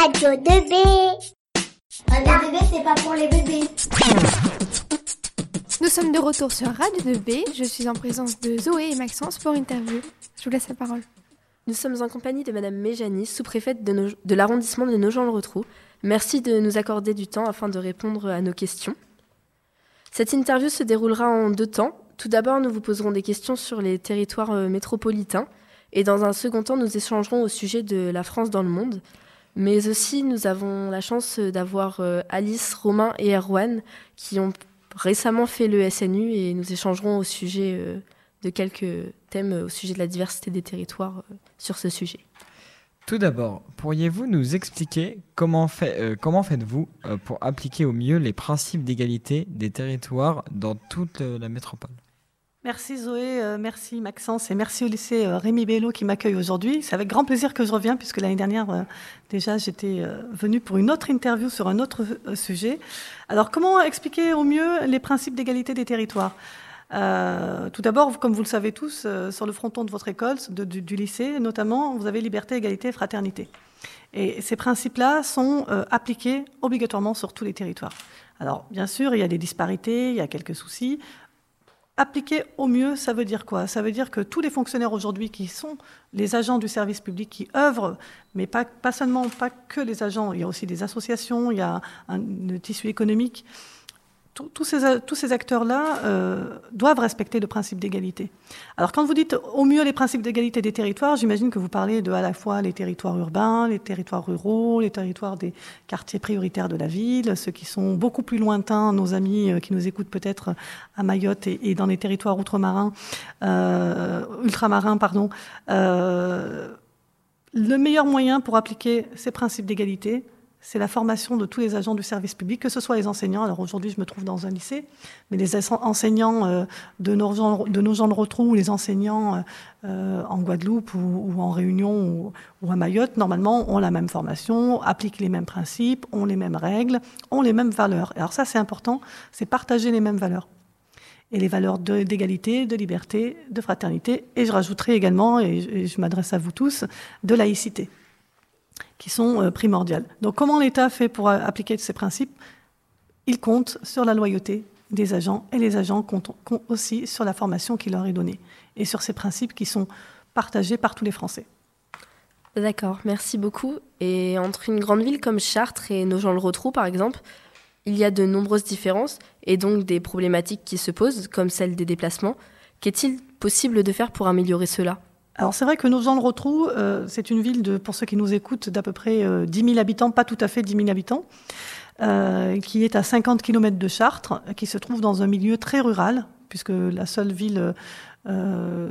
Radio 2B. Radio 2B, c'est pas pour les bébés. Nous sommes de retour sur Radio 2B. Je suis en présence de Zoé et Maxence pour interview. Je vous laisse la parole. Nous sommes en compagnie de Madame Méjani, sous-préfète de, de l'arrondissement de Nogent-le-Rotrou. Merci de nous accorder du temps afin de répondre à nos questions. Cette interview se déroulera en deux temps. Tout d'abord, nous vous poserons des questions sur les territoires euh, métropolitains et dans un second temps, nous échangerons au sujet de la France dans le monde. Mais aussi, nous avons la chance d'avoir euh, Alice, Romain et Erwan qui ont récemment fait le SNU et nous échangerons au sujet euh, de quelques thèmes au sujet de la diversité des territoires euh, sur ce sujet. Tout d'abord, pourriez-vous nous expliquer comment, fait, comment faites-vous pour appliquer au mieux les principes d'égalité des territoires dans toute la métropole? Merci Zoé, euh, merci Maxence et merci au lycée euh, Rémi Bello qui m'accueille aujourd'hui. C'est avec grand plaisir que je reviens puisque l'année dernière euh, déjà j'étais venue pour une autre interview sur un autre sujet. Alors comment expliquer au mieux les principes d'égalité des territoires? Tout d'abord, comme vous le savez tous, sur le fronton de votre école, du, du, lycée notamment, vous avez liberté, égalité fraternité. Et ces principes-là sont appliqués obligatoirement sur tous les territoires. Alors, bien sûr, il y a des disparités, il y a quelques soucis. Appliquer au mieux, ça veut dire quoi? Ça veut dire que tous les fonctionnaires aujourd'hui qui sont les agents du service public qui œuvrent, mais pas, seulement, pas que les agents, il y a aussi des associations, il y a un tissu économique, tous ces, acteurs-là euh, doivent respecter le principe d'égalité. Alors quand vous dites au mieux les principes d'égalité des territoires, j'imagine que vous parlez de à la fois les territoires urbains, les territoires ruraux, les territoires des quartiers prioritaires de la ville, ceux qui sont beaucoup plus lointains, nos amis euh, qui nous écoutent peut-être à Mayotte et, dans les territoires outre-marins, euh, ultramarins, pardon. Le meilleur moyen pour appliquer ces principes d'égalité, c'est la formation de tous les agents du service public, que ce soit les enseignants. Alors aujourd'hui, je me trouve dans un lycée, mais les enseignants euh, de nos gens de, nos ou les enseignants euh, en Guadeloupe ou, en Réunion ou, à Mayotte, normalement, ont la même formation, appliquent les mêmes principes, ont les mêmes règles, ont les mêmes valeurs. Alors ça, c'est important, c'est partager les mêmes valeurs. Et les valeurs d'égalité, de, liberté, de fraternité, et je rajouterai également, et je m'adresse à vous tous, de laïcité qui sont euh, primordiales. Donc comment l'État fait pour euh, appliquer ces principes? Il compte sur la loyauté des agents et les agents comptent aussi sur la formation qui leur est donnée et sur ces principes qui sont partagés par tous les Français. D'accord, merci beaucoup. Et entre une grande ville comme Chartres et Nogent-le-Rotrou, par exemple, il y a de nombreuses différences et donc des problématiques qui se posent, comme celle des déplacements. Qu'est-il possible de faire pour améliorer cela? Alors c'est vrai que nos gens le retrouvent. Euh, c'est une ville, de, pour ceux qui nous écoutent, d'à peu près 10 euh, 000 habitants, pas tout à fait 10 000 habitants, euh, qui est à 50 km de Chartres, qui se trouve dans un milieu très rural, puisque la seule ville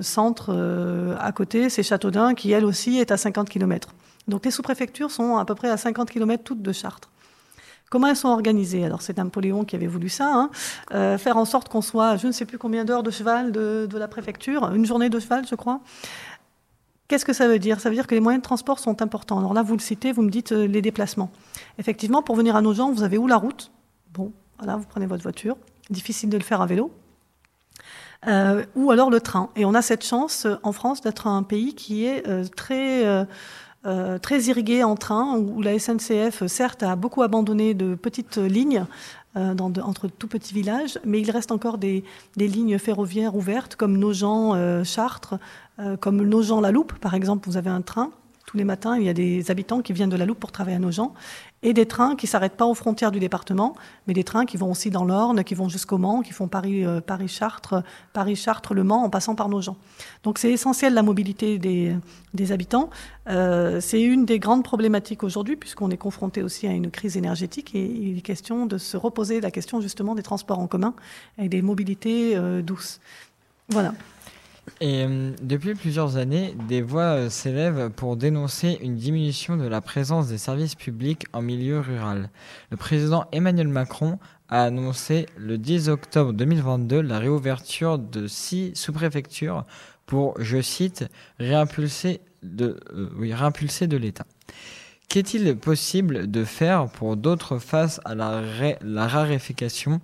centre à côté, c'est Châteaudun, qui elle aussi est à 50 km. Donc les sous-préfectures sont à peu près à 50 km toutes de Chartres. Comment elles sont organisées? Alors c'est Napoléon qui avait voulu ça, hein. faire en sorte qu'on soit, je ne sais plus combien d'heures de cheval de, la préfecture, une journée de cheval, je crois, Qu'est-ce que ça veut dire? Ça veut dire que les moyens de transport sont importants. Alors là, vous le citez, vous me dites euh, les déplacements. Effectivement, pour venir à nos gens, vous avez où la route? Bon, voilà, vous prenez votre voiture. Difficile de le faire à vélo. Euh, ou alors le train. Et on a cette chance euh, en France d'être un pays qui est très, très irrigué en train, où la SNCF, certes, a beaucoup abandonné de petites lignes dans entre tout petits villages, mais il reste encore des, des lignes ferroviaires ouvertes, comme Nogent, Chartres, euh, comme Nogent-la Loupe, par exemple, vous avez un train. Tous les matins, il y a des habitants qui viennent de la Loupe pour travailler à Nogent. Et des trains qui s'arrêtent pas aux frontières du département, mais des trains qui vont aussi dans l'Orne, qui vont jusqu'au Mans, qui font Paris, euh, Paris-Chartres, Le Mans, en passant par Nogent. Donc c'est essentiel la mobilité des, habitants. Euh, c'est une des grandes problématiques aujourd'hui, puisqu'on est confronté aussi à une crise énergétique et il est question de se reposer la question justement des transports en commun et des mobilités douces. Voilà. Et euh, depuis plusieurs années, des voix euh, s'élèvent pour dénoncer une diminution de la présence des services publics en milieu rural. Le président Emmanuel Macron a annoncé le 10 octobre 2022 la réouverture de six sous-préfectures pour, je cite, réimpulser de, euh, oui, réimpulser de l'État. Qu'est-il possible de faire pour d'autres face à la, la raréfaction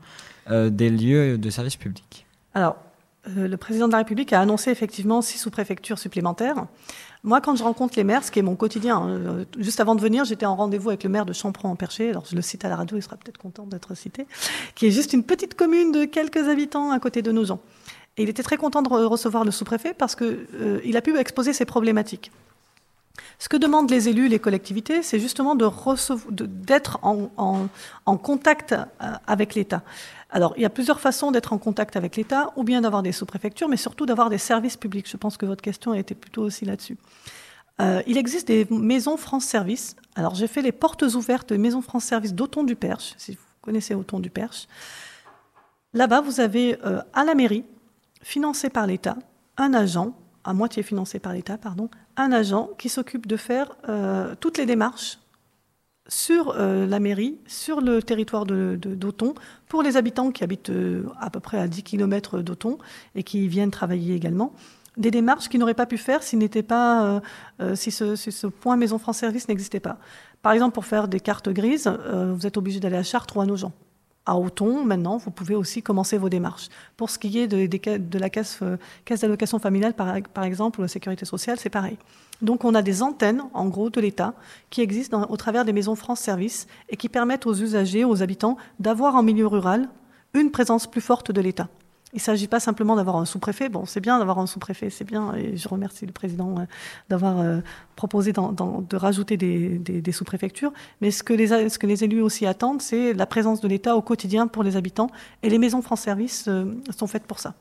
des lieux de services publics? Alors, le président de la République a annoncé effectivement six sous-préfectures supplémentaires. Moi, quand je rencontre les maires, ce qui est mon quotidien, hein, juste avant de venir, j'étais en rendez-vous avec le maire de Champron-en-Perché, alors je le cite à la radio, il sera peut-être content d'être cité, qui est juste une petite commune de quelques habitants à côté de Nogent. Et il était très content de recevoir le sous-préfet parce qu'il euh, a pu exposer ses problématiques. Ce que demandent les élus, les collectivités, c'est justement d'être en, contact euh, avec l'État. Alors, il y a plusieurs façons d'être en contact avec l'État, ou bien d'avoir des sous-préfectures, mais surtout d'avoir des services publics. Je pense que votre question a été plutôt aussi là-dessus. Euh, il existe des maisons France Service. Alors, j'ai fait les portes ouvertes des maisons France Service d'Auton du Perche, si vous connaissez Auton du Perche. Là-bas, vous avez euh, à la mairie, financé par l'État, un agent à moitié financé par l'État, pardon, un agent qui s'occupe de faire euh, toutes les démarches sur euh, la mairie, sur le territoire d'Auton, de, pour les habitants qui habitent euh, à peu près à 10 km d'Auton et qui viennent travailler également. Des démarches qu'ils n'auraient pas pu faire si, pas, si, ce, si, ce, point Maison France Service n'existait pas. Par exemple, pour faire des cartes grises, vous êtes obligé d'aller à Chartres ou à Nogent à Auton, maintenant, vous pouvez aussi commencer vos démarches. Pour ce qui est de, la caisse, euh, caisse d'allocation familiale, par, exemple, ou la sécurité sociale, c'est pareil. Donc on a des antennes, en gros, de l'État qui existent au travers des maisons France Service et qui permettent aux usagers, aux habitants, d'avoir en milieu rural une présence plus forte de l'État. Il ne s'agit pas simplement d'avoir un sous-préfet. Bon, c'est bien d'avoir un sous-préfet, c'est bien, et je remercie le président euh, d'avoir euh, proposé de rajouter des, sous-préfectures. Mais ce que, les, élus aussi attendent, c'est la présence de l'État au quotidien pour les habitants. Et les maisons France Service euh, sont faites pour ça.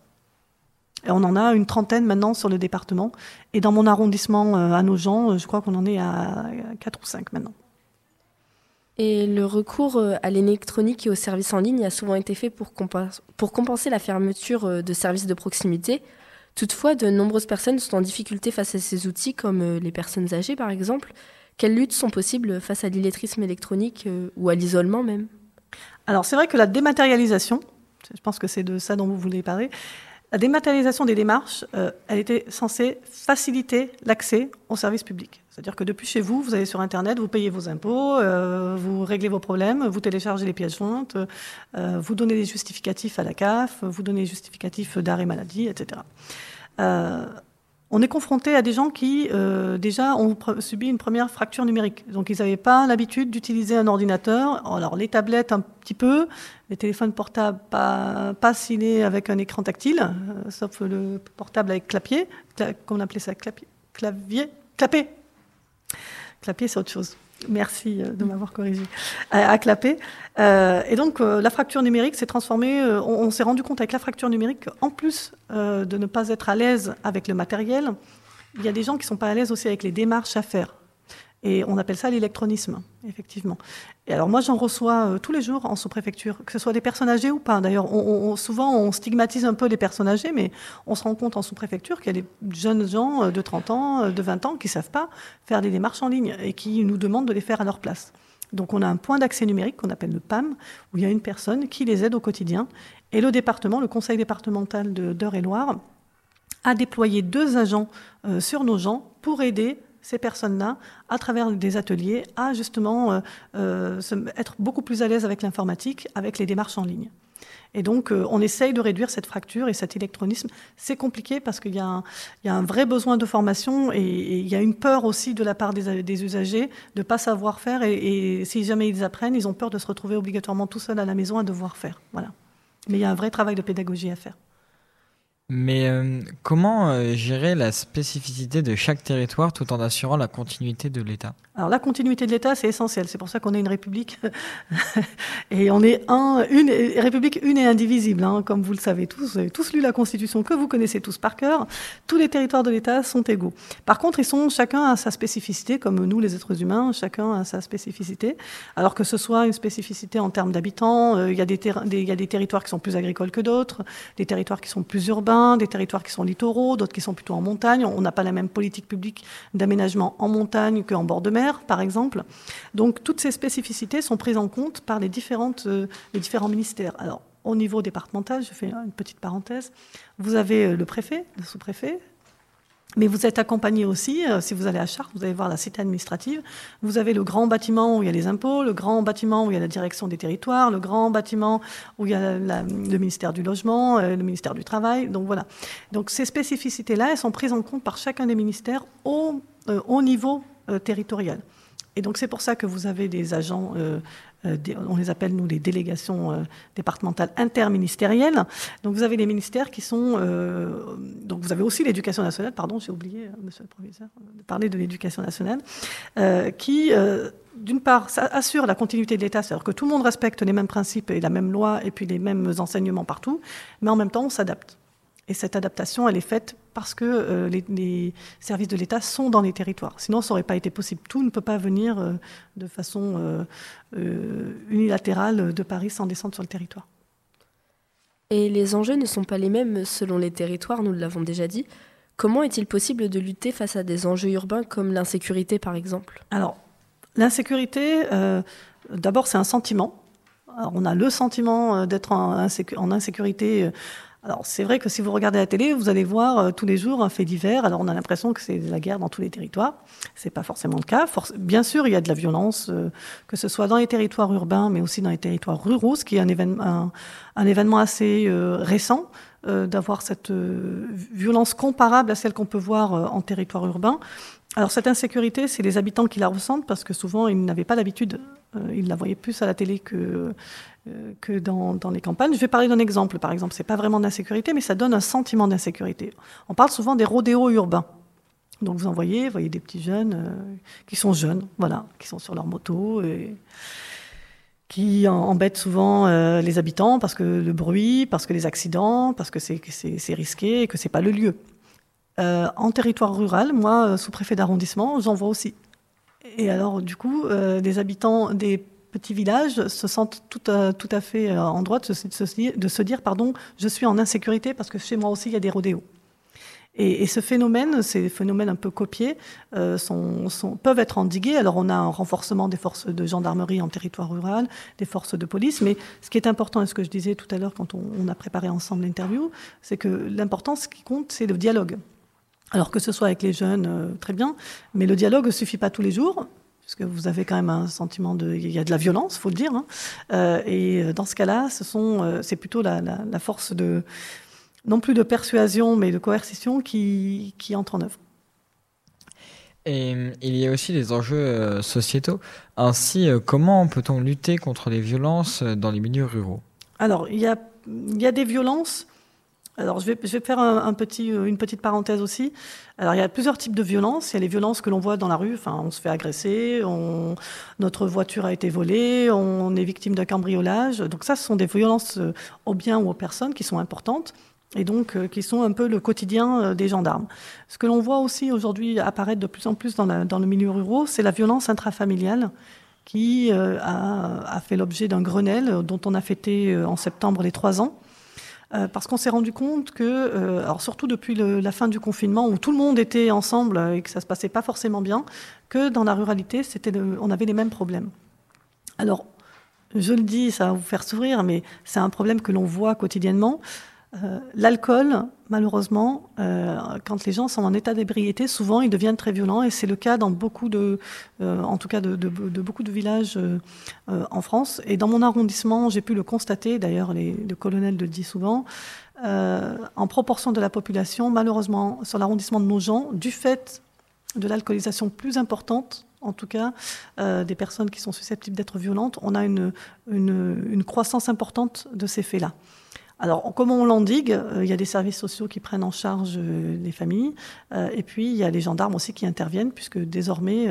Et on en a une trentaine maintenant sur le département. Et dans mon arrondissement à Nogent, je crois qu'on en est à 4 ou 5 maintenant. Et le recours euh, à l'électronique et aux services en ligne a souvent été fait pour, compenser la fermeture euh, de services de proximité. Toutefois, de nombreuses personnes sont en difficulté face à ces outils, comme euh, les personnes âgées par exemple. Quelles luttes sont possibles face à l'illettrisme électronique ou à l'isolement même? Alors c'est vrai que la dématérialisation, je pense que c'est de ça dont vous voulez parler, la dématérialisation des démarches, elle était censée faciliter l'accès aux services publics. C'est-à-dire que depuis chez vous, vous allez sur Internet, vous payez vos impôts, euh, vous réglez vos problèmes, vous téléchargez les pièces jointes, euh, vous donnez des justificatifs à la CAF, vous donnez des justificatifs d'arrêt maladie, etc. Euh, on est confronté à des gens qui, déjà, ont subi une première fracture numérique. Donc, ils n'avaient pas l'habitude d'utiliser un ordinateur. Alors, les tablettes, un petit peu. Les téléphones portables, pas, pas avec un écran tactile, sauf le portable avec clapier. Comment on appelait ça Clapier Clavier Clapet Clapper, c'est autre chose. Merci euh, de m'avoir corrigé. À, clapper. Euh, et donc, euh, la fracture numérique s'est transformée. on, s'est rendu compte avec la fracture numérique, en plus de ne pas être à l'aise avec le matériel, il y a des gens qui ne sont pas à l'aise aussi avec les démarches à faire. Et on appelle ça l'électronisme, effectivement. Et alors moi, j'en reçois euh, tous les jours en sous-préfecture, que ce soit des personnes âgées ou pas. D'ailleurs, souvent, on stigmatise un peu les personnes âgées, mais on se rend compte en sous-préfecture qu'il y a des jeunes gens euh, de 30 ans, euh, de 20 ans, qui ne savent pas faire des démarches en ligne et qui nous demandent de les faire à leur place. Donc on a un point d'accès numérique qu'on appelle le PAM, où il y a une personne qui les aide au quotidien. Et le département, le conseil départemental d'Eure-et-Loire, a déployé deux agents sur nos gens pour aider ces personnes-là, à travers des ateliers, à justement euh, euh, être beaucoup plus à l'aise avec l'informatique, avec les démarches en ligne. Et donc, euh, on essaye de réduire cette fracture et cet électronisme. C'est compliqué parce qu'il y, a un vrai besoin de formation et, il y a une peur aussi de la part des, usagers de ne pas savoir faire. Et, et, si jamais ils apprennent, ils ont peur de se retrouver obligatoirement tout seuls à la maison à devoir faire. Voilà. Mais il y a un vrai travail de pédagogie à faire. Mais euh, comment euh, gérer la spécificité de chaque territoire tout en assurant la continuité de l'État? Alors la continuité de l'État, c'est essentiel. C'est pour ça qu'on est une république et on est un, une république une et indivisible, hein, comme vous le savez tous. Vous avez tous lu la Constitution que vous connaissez tous par cœur. Tous les territoires de l'État sont égaux. Par contre, ils sont chacun à sa spécificité, comme nous les êtres humains, chacun a sa spécificité. Alors que ce soit une spécificité en termes d'habitants, euh, il y a des territoires qui sont plus agricoles que d'autres, des territoires qui sont plus urbains des territoires qui sont littoraux, d'autres qui sont plutôt en montagne. On n'a pas la même politique publique d'aménagement en montagne qu'en bord de mer, par exemple. Donc toutes ces spécificités sont prises en compte par les, euh, les différents ministères. Alors, au niveau départemental, je fais une petite parenthèse, vous avez euh, le préfet, le sous-préfet, Mais vous êtes accompagné aussi, euh, si vous allez à Chartres, vous allez voir la cité administrative. Vous avez le grand bâtiment où il y a les impôts, le grand bâtiment où il y a la direction des territoires, le grand bâtiment où il y a le ministère du logement, euh, le ministère du travail. Donc voilà. Donc ces spécificités-là, elles sont prises en compte par chacun des ministères au, euh, au niveau territorial. Et donc c'est pour ça que vous avez des agents on les appelle nous les délégations euh, départementales interministérielles. Donc vous avez les ministères qui sont, euh, donc vous avez aussi l'éducation nationale, pardon, j'ai oublié, monsieur le proviseur, de parler de l'éducation nationale, qui d'une part, assure la continuité de l'État, c'est-à-dire que tout le monde respecte les mêmes principes et la même loi et puis les mêmes enseignements partout, mais en même temps, on s'adapte. Et cette adaptation, elle est faite parce que euh, les, services de l'État sont dans les territoires. Sinon, ça n'aurait pas été possible. Tout ne peut pas venir euh, de façon euh, unilatérale de Paris sans descendre sur le territoire. Et les enjeux ne sont pas les mêmes selon les territoires, nous l'avons déjà dit. Comment est-il possible de lutter face à des enjeux urbains comme l'insécurité, par exemple? Alors, l'insécurité, d'abord, c'est un sentiment. on a le sentiment d'être en, insécurité alors c'est vrai que si vous regardez la télé, vous allez voir euh, tous les jours un fait divers. Alors on a l'impression que c'est la guerre dans tous les territoires. C'est pas forcément le cas. bien sûr, il y a de la violence, euh, que ce soit dans les territoires urbains, mais aussi dans les territoires ruraux, ce qui est un événement, assez euh, récent d'avoir cette violence comparable à celle qu'on peut voir en territoire urbain. Alors cette insécurité, c'est les habitants qui la ressentent parce que souvent ils n'avaient pas l'habitude, ils la voyaient plus à la télé que euh, que dans, les campagnes. Je vais parler d'un exemple, par exemple. C'est pas vraiment d'insécurité, mais ça donne un sentiment d'insécurité. On parle souvent des rodéos urbains. Donc vous en voyez, vous voyez des petits jeunes euh, qui sont jeunes, voilà, qui sont sur leur moto et qui embêtent souvent euh, les habitants parce que le bruit, parce que les accidents, parce que c'est risqué et que c'est pas le lieu. en territoire rural, moi, sous-préfet d'arrondissement, j'en vois aussi. Et alors, du coup, des habitants, des petits villages se sentent tout à, tout à fait euh, en droit de se, de se dire pardon, je suis en insécurité parce que chez moi aussi il y a des rodéos. Et, ce phénomène, ces phénomènes un peu copiés, euh, sont, sont, peuvent être endigués. Alors on a un renforcement des forces de gendarmerie en territoire rural, des forces de police, mais ce qui est important, et ce que je disais tout à l'heure quand on, a préparé ensemble l'interview, c'est que l'important, ce qui compte, c'est le dialogue. Alors que ce soit avec les jeunes, euh, très bien, mais le dialogue ne suffit pas tous les jours parce que vous avez quand même un sentiment de, il y a de la violence, faut le dire. Hein. Euh, et dans ce cas-là, ce sont, euh, c'est plutôt la, force de, non plus de persuasion, mais de coercition qui, qui entre en œuvre. Et il y a aussi des enjeux euh, sociétaux. Ainsi, comment peut-on lutter contre les violences dans les milieux ruraux? Alors, il y a, il y a des violences alors, je vais, je vais faire un, petit, euh, une petite parenthèse aussi. Alors, il y a plusieurs types de violences. Il y a les violences que l'on voit dans la rue. Enfin, on se fait agresser, on, notre voiture a été volée, on est victime d'un cambriolage. Donc, ça, ce sont des violences euh, aux biens ou aux personnes qui sont importantes et donc euh, qui sont un peu le quotidien des gendarmes. Ce que l'on voit aussi aujourd'hui apparaître de plus en plus dans, le milieu rural, c'est la violence intrafamiliale qui a, a, fait l'objet d'un Grenelle dont on a fêté en septembre les trois ans. Euh, parce qu'on s'est rendu compte que, euh, surtout depuis la fin du confinement, où tout le monde était ensemble et que ça se passait pas forcément bien, que dans la ruralité, on avait les mêmes problèmes. Alors, je le dis, ça va vous faire sourire, mais c'est un problème que l'on voit quotidiennement. Euh, l'alcool, malheureusement, euh, quand les gens sont en état d'ébriété, souvent ils deviennent très violents et c'est le cas dans beaucoup de, euh, en tout cas de, beaucoup de villages en France. Et dans mon arrondissement, j'ai pu le constater. D'ailleurs, le colonel le dit souvent. en proportion de la population, malheureusement, sur l'arrondissement de Nogent, du fait de l'alcoolisation plus importante, en tout cas, des personnes qui sont susceptibles d'être violentes, on a une, une croissance importante de ces faits-là. Alors, comment on l'endigue euh, Il y a des services sociaux qui prennent en charge euh, les familles, euh, et puis il y a les gendarmes aussi qui interviennent, puisque désormais,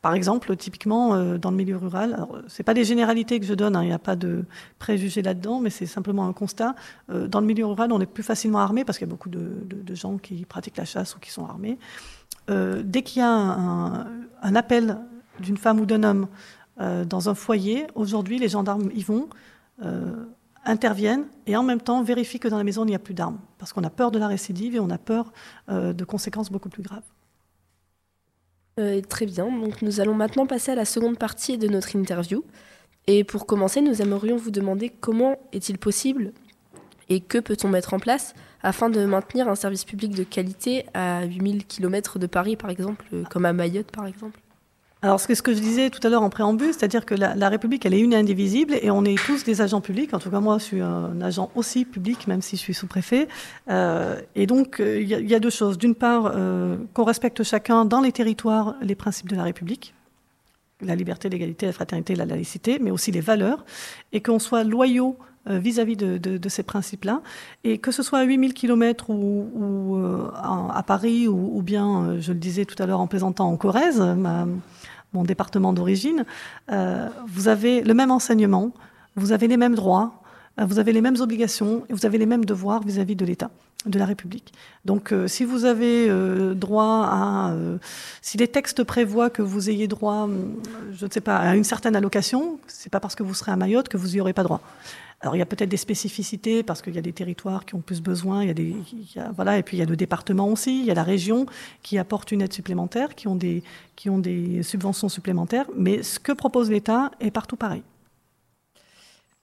par exemple, typiquement dans le milieu rural, ce pas des généralités que je donne, hein, il n'y a pas de préjugés là-dedans, mais c'est simplement un constat. dans le milieu rural, on est plus facilement armé parce qu'il y a beaucoup de, gens qui pratiquent la chasse ou qui sont armés. dès qu'il y a un appel d'une femme ou d'un homme dans un foyer, aujourd'hui, les gendarmes y vont interviennent et en même temps vérifient que dans la maison il n'y a plus d'armes, parce qu'on a peur de la récidive et on a peur euh, de conséquences beaucoup plus graves. Euh, très bien, donc nous allons maintenant passer à la seconde partie de notre interview. Et pour commencer, nous aimerions vous demander comment est-il possible et que peut-on mettre en place afin de maintenir un service public de qualité à 8000 km de Paris, par exemple, comme à Mayotte, par exemple? Alors, ce que je disais tout à l'heure en préambule, c'est-à-dire que la, République, elle est une et indivisible, et on est tous des agents publics. En tout cas, moi, je suis un agent aussi public, même si je suis sous-préfet. Euh, et donc, euh, il y, a deux choses. D'une part, euh, qu'on respecte chacun dans les territoires les principes de la République, la liberté, l'égalité, la fraternité, la laïcité, mais aussi les valeurs, et qu'on soit loyaux vis-à-vis de, ces principes-là. Et que ce soit à 8000 km ou, à Paris, ou, bien, je le disais tout à l'heure en plaisantant, en Corrèze, mon département d'origine, euh, vous avez le même enseignement, vous avez les mêmes droits, euh, vous avez les mêmes obligations et vous avez les mêmes devoirs vis-à-vis de l'État, de la République. Donc, euh, si vous avez droit à, si les textes prévoient que vous ayez droit, je ne sais pas, à une certaine allocation, c'est pas parce que vous serez à Mayotte que vous n'y aurez pas droit. Alors il y a peut-être des spécificités parce qu'il y a des territoires qui ont plus besoin, il y a des voilà et puis il y a le département aussi, il y a la région qui apporte une aide supplémentaire, qui ont des qui ont des subventions supplémentaires, mais ce que propose l'État est partout pareil.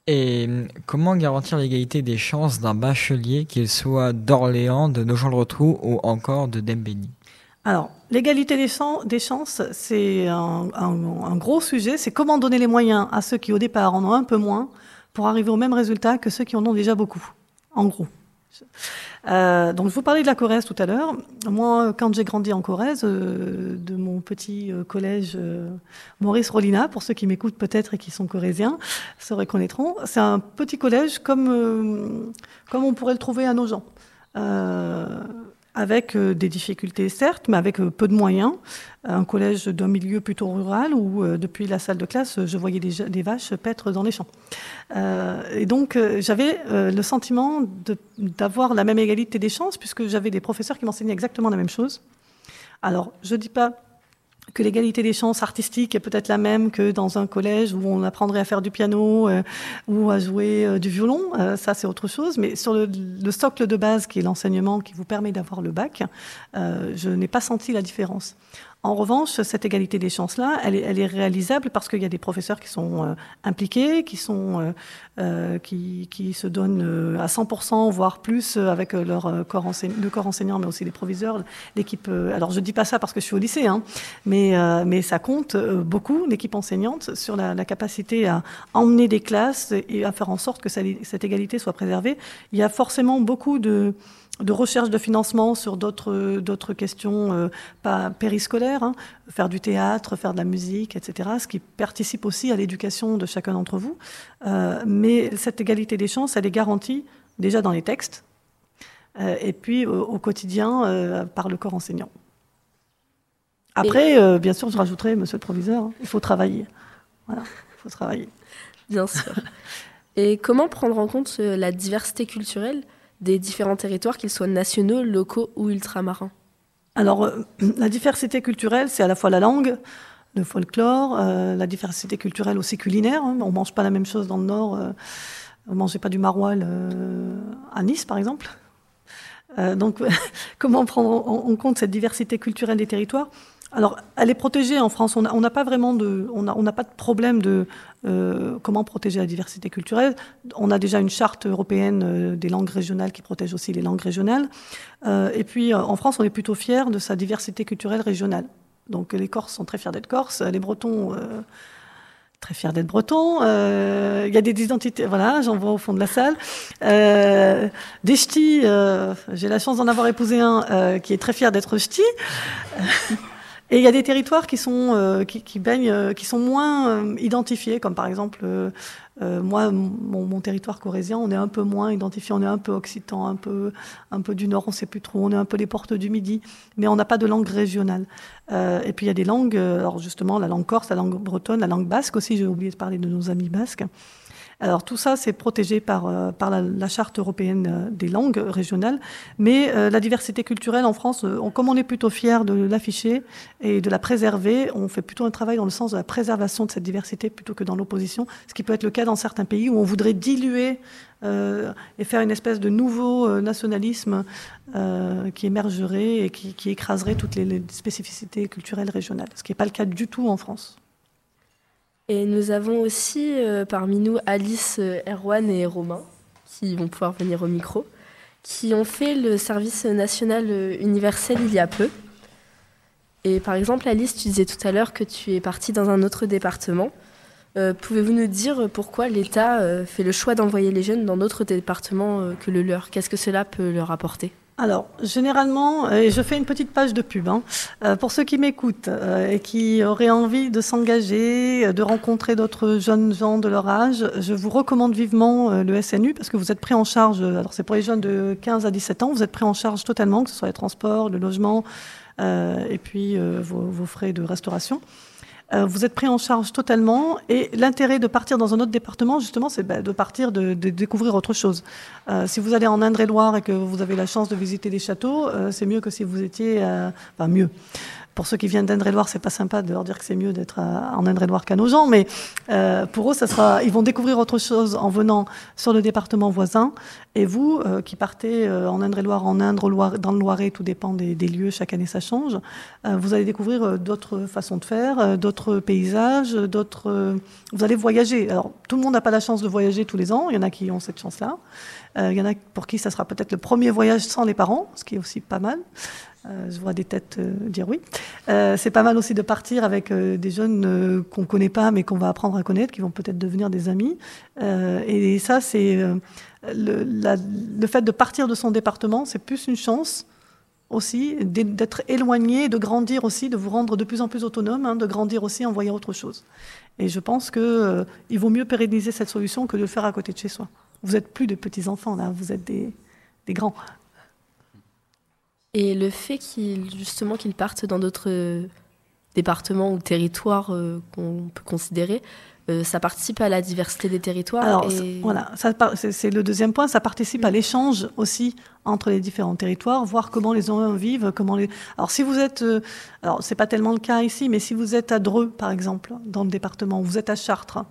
Et hum, comment garantir l'égalité des chances d'un bachelier, qu'il soit d'Orléans, de Nogent-le-Rotrou ou encore de Dembéni alors, l'égalité des, chances, c'est un, un, gros sujet. C'est comment donner les moyens à ceux qui, au départ, en ont un peu moins, pour arriver au même résultat que ceux qui en ont déjà beaucoup, en gros. Euh, donc je vous parlais de la Corrèze tout à l'heure. Moi, quand j'ai grandi en Corrèze, euh, de mon petit euh, collège Maurice Rolina, pour ceux qui m'écoutent peut-être et qui sont corésiens, se reconnaîtront, c'est un petit collège comme, comme on pourrait le trouver à nos gens avec euh, des difficultés certes, mais avec euh, peu de moyens. Un collège d'un milieu plutôt rural où, euh, depuis la salle de classe, je voyais des, vaches paître dans les champs. et donc, j'avais le sentiment d'avoir la même égalité des chances, puisque j'avais des professeurs qui m'enseignaient exactement la même chose. Alors, je ne dis pas que l'égalité des chances artistiques est peut-être la même que dans un collège où on apprendrait à faire du piano euh, ou à jouer euh, du violon. Euh, ça, c'est autre chose. Mais sur le, le, socle de base, qui est l'enseignement qui vous permet d'avoir le bac, je n'ai pas senti la différence. En revanche, cette égalité des chances-là, elle, est, réalisable parce qu'il y a des professeurs qui sont euh, impliqués, qui, sont, euh, euh, qui, se donnent à 100%, voire plus, avec leur corps le corps enseignant, mais aussi les proviseurs, l'équipe. alors, je dis pas ça parce que je suis au lycée, hein, mais, mais ça compte beaucoup, l'équipe enseignante, sur la, la, capacité à emmener des classes et à faire en sorte que cette égalité soit préservée. Il y a forcément beaucoup de de recherche de financement sur d'autres d'autres questions euh, pas périscolaires, hein. faire du théâtre, faire de la musique, etc. Ce qui participe aussi à l'éducation de chacun d'entre vous. Euh, mais cette égalité des chances, elle est garantie déjà dans les textes euh, et puis au, quotidien par le corps enseignant. Après, bien sûr, je rajouterai, Monsieur le proviseur, hein, il faut travailler. Voilà, il faut travailler. Bien sûr. Et comment prendre en compte la diversité culturelle? Des différents territoires, qu'ils soient nationaux, locaux ou ultramarins Alors, euh, la diversité culturelle, c'est à la fois la langue, le folklore, euh, la diversité culturelle aussi culinaire. Hein. On ne mange pas la même chose dans le Nord. Euh, on ne mangeait pas du maroilles à Nice, par exemple. donc, comment prendre en compte cette diversité culturelle des territoires? Alors, elle est protégée en France. On n'a pas vraiment de, on n'a pas de problème de euh, comment protéger la diversité culturelle. On a déjà une charte européenne euh, des langues régionales qui protège aussi les langues régionales. Euh, et puis, en France, on est plutôt fiers de sa diversité culturelle régionale. Donc, les Corses sont très fiers d'être Corses, les Bretons très fiers d'être bretons. Il y a des identités, voilà, j'en vois au fond de la salle. des ch'tis, j'ai la chance d'en avoir épousé un qui est très fier d'être ch'ti. Et il y a des territoires qui sont, euh, qui, baignent, euh, qui sont moins euh, identifiés, comme par exemple, moi, mon, mon, territoire corésien, on est un peu moins identifié, on est un peu occitan, un peu, un peu du nord, on ne sait plus trop, on est un peu les portes du midi, mais on n'a pas de langue régionale. et puis il y a des langues, alors justement, la langue corse, la langue bretonne, la langue basque aussi, j'ai oublié de parler de nos amis basques. Alors tout ça, c'est protégé par, euh, la, charte européenne euh, des langues régionales, mais euh, la diversité culturelle en France, comme on est plutôt fier de l'afficher et de la préserver, on fait plutôt un travail dans le sens de la préservation de cette diversité plutôt que dans l'opposition, ce qui peut être le cas dans certains pays où on voudrait diluer et faire une espèce de nouveau nationalisme qui émergerait et qui, qui écraserait toutes les spécificités culturelles régionales, ce qui n'est pas le cas du tout en France. Et nous avons aussi euh, parmi nous Alice, euh, Erwan et Romain qui vont pouvoir venir au micro. qui ont fait le service national universel il y a peu. Et par exemple, Alice, tu disais tout à l'heure que tu es partie dans un autre département. Euh, pouvez-vous nous dire pourquoi l'État euh, fait le choix d'envoyer les jeunes dans d'autres départements euh, que le leur? Qu'est-ce que cela peut leur apporter? Alors, généralement, et je fais une petite page de pub, hein, pour ceux qui m'écoutent et qui auraient envie de s'engager, de rencontrer d'autres jeunes gens de leur âge, je vous recommande vivement le SNU parce que vous êtes pris en charge, alors c'est pour les jeunes de 15 à 17 ans, vous êtes pris en charge totalement, que ce soit les transports, le logement et puis vos, frais de restauration. Euh, vous êtes pris en charge totalement. Et l'intérêt de partir dans un autre département, justement, c'est ben, de partir, de, découvrir autre chose. Euh, si vous allez en Indre-et-Loire et que vous avez la chance de visiter des châteaux, euh, c'est mieux que si vous étiez... enfin, mieux pour ceux qui viennent d'Indre-et-Loire, c'est pas sympa de leur dire que c'est mieux d'être en Indre-et-Loire qu'à nos gens, mais euh, pour eux, ça sera, ils vont découvrir autre chose en venant sur le département voisin. Et vous, euh, qui partez euh, en Indre-et-Loire, en Indre, dans le Loiret, tout dépend des, lieux, chaque année ça change, vous allez découvrir d'autres façons de faire, d'autres paysages, d'autres. vous allez voyager. Alors, tout le monde n'a pas la chance de voyager tous les ans. Il y en a qui ont cette chance-là. il y en a pour qui ça sera peut-être le premier voyage sans les parents, ce qui est aussi pas mal. Euh, je vois des têtes euh, dire oui. Euh, c'est pas mal aussi de partir avec des jeunes qu'on connaît pas, mais qu'on va apprendre à connaître, qui vont peut-être devenir des amis. et ça, c'est le, fait de partir de son département, c'est plus une chance aussi d'être éloigné, de grandir aussi, de vous rendre de plus en plus autonome, hein, de grandir aussi en voyant autre chose. Et je pense qu'il il vaut mieux pérenniser cette solution que de le faire à côté de chez soi. Vous n'êtes plus de petits enfants là, vous êtes des, des grands. Et le fait qu'ils justement qu'ils partent dans d'autres départements ou territoires euh, qu'on peut considérer, euh, ça participe à la diversité des territoires. Alors voilà, c'est le deuxième point. Ça participe à mm. l'échange aussi entre les différents territoires, voir comment les gens vivent, comment les. Alors si vous êtes, euh, alors c'est pas tellement le cas ici, mais si vous êtes à Dreux par exemple, dans le département, vous êtes à Chartres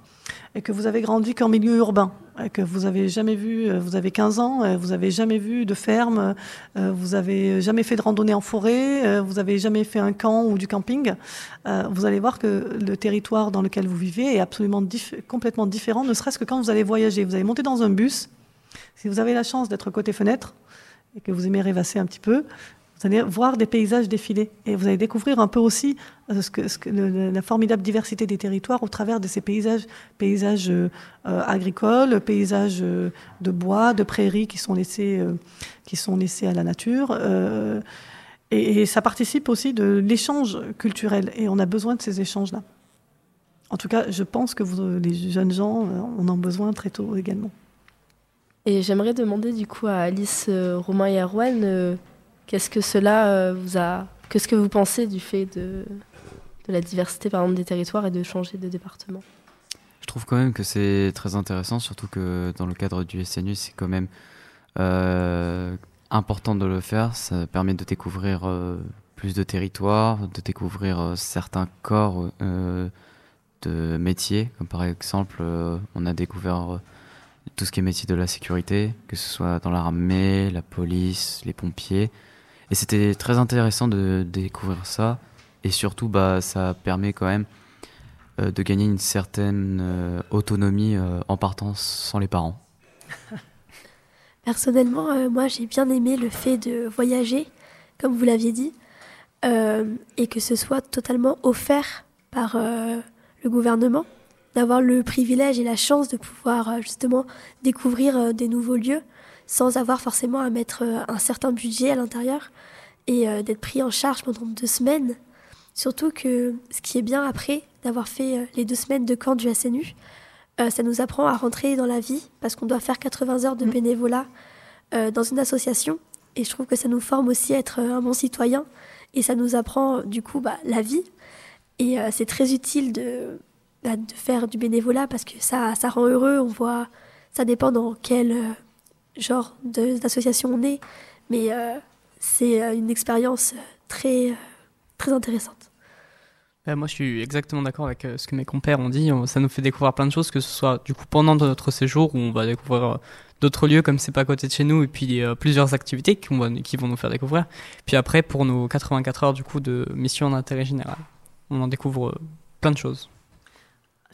et que vous avez grandi qu'en milieu urbain, et que vous avez jamais vu, euh, vous avez 15 ans, euh, vous avez jamais vu de ferme, euh, vous avez jamais fait de randonnée en forêt, vous avez jamais fait un camp ou du camping, vous allez voir que le territoire dans lequel vous vivez est absolument complètement différent, ne serait-ce que quand vous allez voyager. Vous allez monter dans un bus, si vous avez la chance d'être côté fenêtre et que vous aimez rêvasser un petit peu, vous allez voir des paysages défiler et vous allez découvrir un peu aussi euh, la formidable diversité des territoires au travers de ces paysages, paysages euh, agricoles, paysages euh, de bois, de prairies qui sont laissés, qui sont laissés à la nature. Et, ça participe aussi de l'échange culturel et on a besoin de ces échanges-là. En tout cas, je pense que vous, les jeunes gens en ont besoin très tôt également. Et j'aimerais demander du coup à Alice, Romain et Erwan Qu'est-ce que cela euh, vous a. Qu'est-ce que vous pensez du fait de, de la diversité, par exemple, des territoires et de changer de département? Je trouve quand même que c'est très intéressant, surtout que dans le cadre du SNU, c'est quand même euh, important de le faire. Ça permet de découvrir euh, plus de territoires, de découvrir certains corps de métiers, comme par exemple, on a découvert tout ce qui est métier de la sécurité, que ce soit dans l'armée, la police, les pompiers. Et c'était très intéressant de, découvrir ça. Et surtout, bah, ça permet quand même euh, de gagner une certaine euh, autonomie euh, en partant sans les parents. Personnellement, moi j'ai bien aimé le fait de voyager, comme vous l'aviez dit, et que ce soit totalement offert par le gouvernement, d'avoir le privilège et la chance de pouvoir justement découvrir des nouveaux lieux sans avoir forcément à mettre euh, un certain budget à l'intérieur et euh, d'être pris en charge pendant deux semaines. Surtout que ce qui est bien après d'avoir fait euh, les deux semaines de camp du SNU, ça nous apprend à rentrer dans la vie parce qu'on doit faire 80 heures de mm. bénévolat dans une association. Et je trouve que ça nous forme aussi à être un bon citoyen et ça nous apprend du coup bah, la vie. Et c'est très utile de, bah, de faire du bénévolat parce que ça, ça rend heureux. On voit, ça dépend dans quel genre d'association on est, mais euh, c'est euh, une expérience très, euh, très intéressante. moi, je suis exactement d'accord avec ce que mes compères ont dit. Ça nous fait découvrir plein de choses, que ce soit du coup pendant notre séjour où on va découvrir d'autres lieux comme c'est pas à côté de chez nous et puis plusieurs activités qui, qui, vont nous faire découvrir. Puis après, pour nos 84 heures du coup de mission d'intérêt général, on en découvre plein de choses.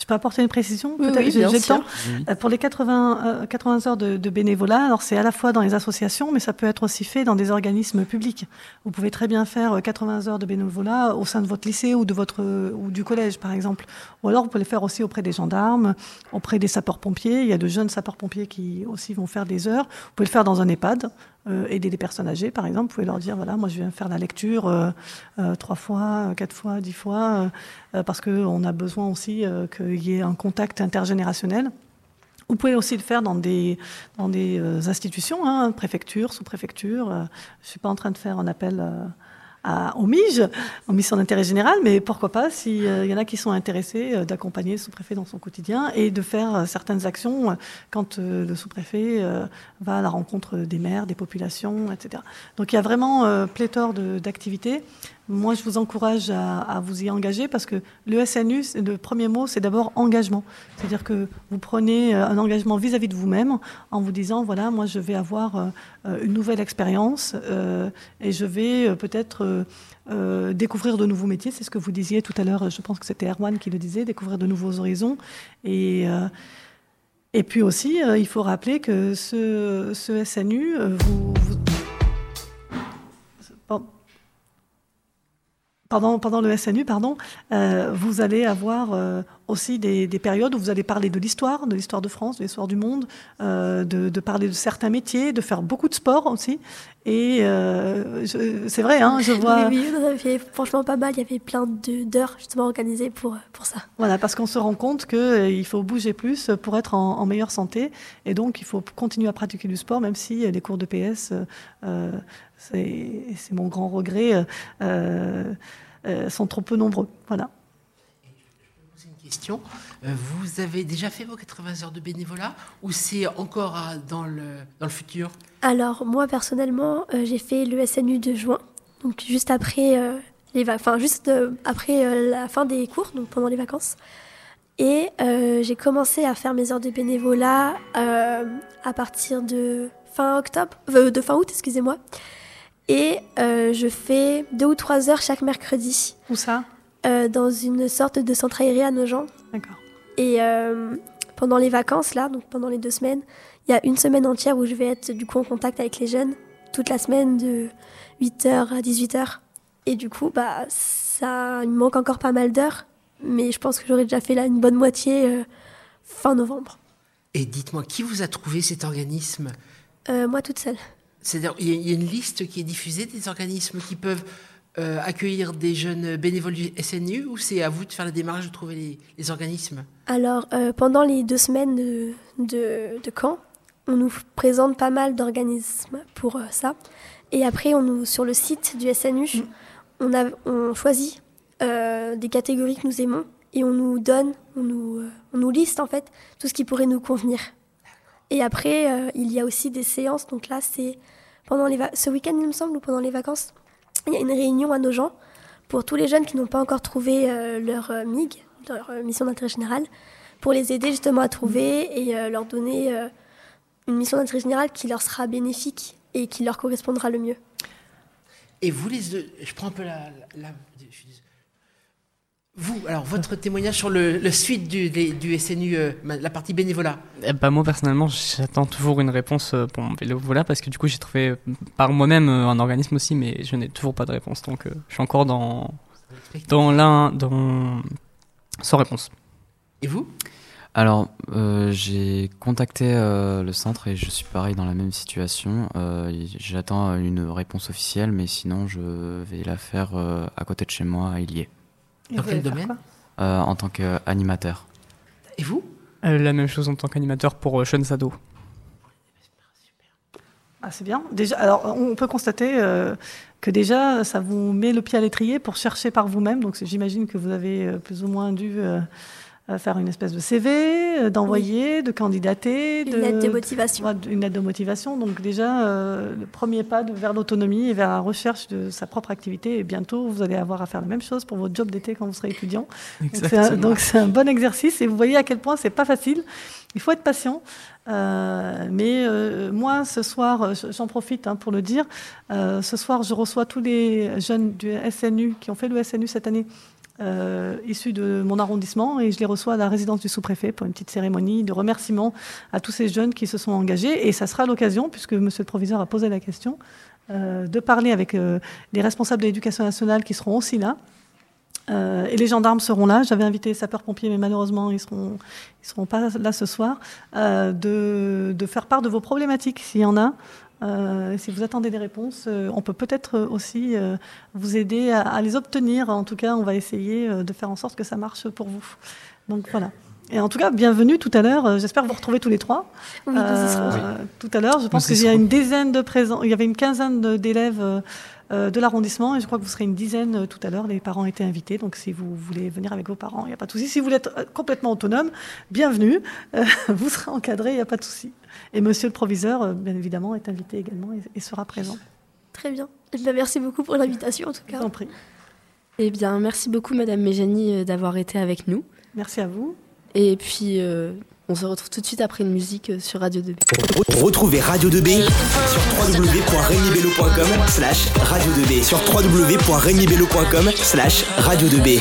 Je peux apporter une précision Oui, Peut-être oui, j'ai- le temps Euh, Pour les 80, euh, 80 heures de, de bénévolat, alors c'est à la fois dans les associations, mais ça peut être aussi fait dans des organismes publics. Vous pouvez très bien faire euh, 80 heures de bénévolat au sein de votre lycée ou de votre euh, ou du collège, par exemple. Ou alors vous pouvez le faire aussi auprès des gendarmes, auprès des sapeurs-pompiers. Il y a de jeunes sapeurs-pompiers qui aussi vont faire des heures. Vous pouvez le faire dans un EHPAD, euh, aider des personnes âgées, par exemple. Vous pouvez leur dire voilà, moi je viens faire la lecture euh, euh, trois fois, quatre fois, dix fois, parce qu'on a besoin aussi qu'il y ait un contact intergénérationnel. Vous pouvez aussi le faire dans des, dans des institutions, hein, préfecture, sous-préfecture. Je ne suis pas en train de faire un appel à, au MIGE, en mission d'intérêt général, mais pourquoi pas, s'il y en a qui sont intéressés, euh, d'accompagner le sous-préfet dans son quotidien et de faire euh, certaines actions euh, quand euh, le sous-préfet euh, va à la rencontre des maires, des populations, etc. Donc il y a vraiment euh, pléthore d'activités. Moi, je vous encourage à, vous y engager parce que le SNU, le premier mot, c'est d'abord engagement. C'est-à-dire que vous prenez euh, un engagement vis-à-vis de vous-même en vous disant, voilà, moi, je vais avoir euh, euh, une nouvelle expérience et je vais peut-être découvrir de nouveaux métiers. C'est ce que vous disiez tout à l'heure, je pense que c'était Erwan qui le disait, découvrir de nouveaux horizons. Et, et puis aussi, il faut rappeler que ce, ce SNU, vous- pendant, pendant le SNU, pardon, euh, vous allez avoir euh, aussi des, des périodes où vous allez parler de l'histoire, de l'histoire de France, de l'histoire du monde, euh, de, de parler de certains métiers, de faire beaucoup de sport aussi. Et c'est vrai, hein, je vois. Oui, oui, on en avait franchement pas mal. Il y avait plein d'heures justement organisées pour, pour ça. Voilà, parce qu'on se rend compte qu'il faut bouger plus pour être en, en meilleure santé. Et donc, il faut continuer à pratiquer du sport, même si les cours de PS, c'est mon grand regret, sont trop peu nombreux. Voilà. poser une question. Euh, vous avez déjà fait vos 80 heures de bénévolat ou c'est encore à- dans, le, dans le futur? Alors moi personnellement, euh, j'ai fait le SNU de juin, donc juste après euh, les enfin juste euh, après euh, la fin des cours, donc pendant les vacances. Et euh, j'ai commencé à faire mes heures de bénévolat euh, à partir de fin octobre, euh, de fin août, excusez-moi. Et euh, je fais deux ou trois heures chaque mercredi Où ça? Euh, dans une sorte de centre aéré à Nogent. D'accord. Et euh, pendant les vacances, là, donc pendant les deux semaines, il y a une semaine entière où je vais être du coup en contact avec les jeunes, toute la semaine de 8h à 18h. Et du coup, bah, ça, il me manque encore pas mal d'heures, mais je pense que j'aurais déjà fait là une bonne moitié euh, fin novembre. Et dites-moi, qui vous a trouvé cet organisme? Euh, moi toute seule. C'est-à-dire, il y, a- une liste qui est diffusée des organismes qui peuvent euh, accueillir des jeunes bénévoles du SNU ou c'est à vous de faire la démarche de trouver les, les organismes? Alors, euh, pendant les deux semaines de, de, de camp, on nous présente pas mal d'organismes pour euh, ça. Et après, on nous, sur le site du SNU, on, a, on choisit des catégories que nous aimons et on nous donne, on nous, on nous liste en fait tout ce qui pourrait nous convenir. Et après, euh, il y a aussi des séances. Donc là, c'est pendant les ce week-end, il me semble, ou pendant les vacances, il y a une réunion à Nogent pour tous les jeunes qui n'ont pas encore trouvé euh, leur euh, MIG, leur euh, mission d'intérêt général, pour les aider justement à trouver et leur donner une mission d'intérêt général qui leur sera bénéfique et qui leur correspondra le mieux. Et vous, les deux, je prends un peu la. Vous, alors, votre témoignage sur le, le suite du, des- du SNU, euh, la partie bénévolat. Eh ben, moi personnellement, j'attends toujours une réponse euh, pour mon voilà parce que du coup j'ai trouvé euh, par moi-même un organisme aussi, mais je n'ai toujours pas de réponse. Donc euh, je suis encore dans dans l'un dans sans réponse. Et vous? Alors, euh, j'ai contacté euh, le centre et je suis pareil dans la même situation. Euh, J'attends une réponse officielle, mais sinon je vais la faire euh, à côté de chez moi à Illier, Dans quel domaine euh, en tant qu'animateur. Et vous Euh, la même chose en tant qu'animateur pour euh, jeunes ados. Ah, c'est bien. Déjà, alors, on peut constater euh, que déjà, ça vous met le pied à l'étrier pour chercher par vous-même. Donc, j'imagine que vous avez euh, plus ou moins dû faire une espèce de CV, euh, d'envoyer, de candidater, Une de, lettre de motivation. Une lettre de motivation. Donc, déjà, euh, le premier pas de- vers l'autonomie et vers la recherche de sa propre activité. Et bientôt, vous allez avoir à faire la même chose pour votre job d'été quand vous serez étudiant. Donc, c'est un- Donc, c'est un, bon exercice et vous voyez à quel point c'est pas facile. Il faut être patient. Euh, mais euh, moi, ce soir, j'en profite hein, pour le dire, euh, ce soir, je reçois tous les jeunes du SNU qui ont fait le SNU cette année euh, issus de mon arrondissement et je les reçois à la résidence du sous-préfet pour une petite cérémonie de remerciement à tous ces jeunes qui se sont engagés. Et ça sera l'occasion, puisque monsieur le proviseur a posé la question, euh, de parler avec euh, les responsables de l'éducation nationale qui seront aussi là. Et les gendarmes seront là. J'avais invité les sapeurs-pompiers, mais malheureusement, ils ils seront pas là ce soir. De faire part de vos problématiques, s'il y en a. Euh, si vous attendez des réponses, euh, on peut peut-être aussi euh, vous aider à, à les obtenir. En tout cas, on va essayer euh, de faire en sorte que ça marche pour vous. Donc voilà. Et en tout cas, bienvenue tout à l'heure. J'espère vous retrouver tous les trois. Oui, Tout à l'heure, je pense qu'il y a une dizaine de présents. Il y avait une quinzaine d'élèves de l'arrondissement et je crois que vous serez une dizaine tout à l'heure. Les parents étaient invités, donc si vous voulez venir avec vos parents, il n'y a pas de souci. Si vous voulez être complètement autonome, bienvenue. Euh, vous serez encadré, il n'y a pas de souci. Et Monsieur le proviseur, euh, bien évidemment, est invité également et, sera présent. Très bien. Eh bien, merci beaucoup pour l'invitation en tout Je cas. vous en prie. Eh bien, merci beaucoup, Madame Méjani, euh, d'avoir été avec nous. Merci à vous. Et puis, euh, on se retrouve tout de suite après une musique sur Radio 2B. Retrouvez Radio 2B sur www.regnibello.com slash radio 2B sur www.regnibello.com slash radio 2B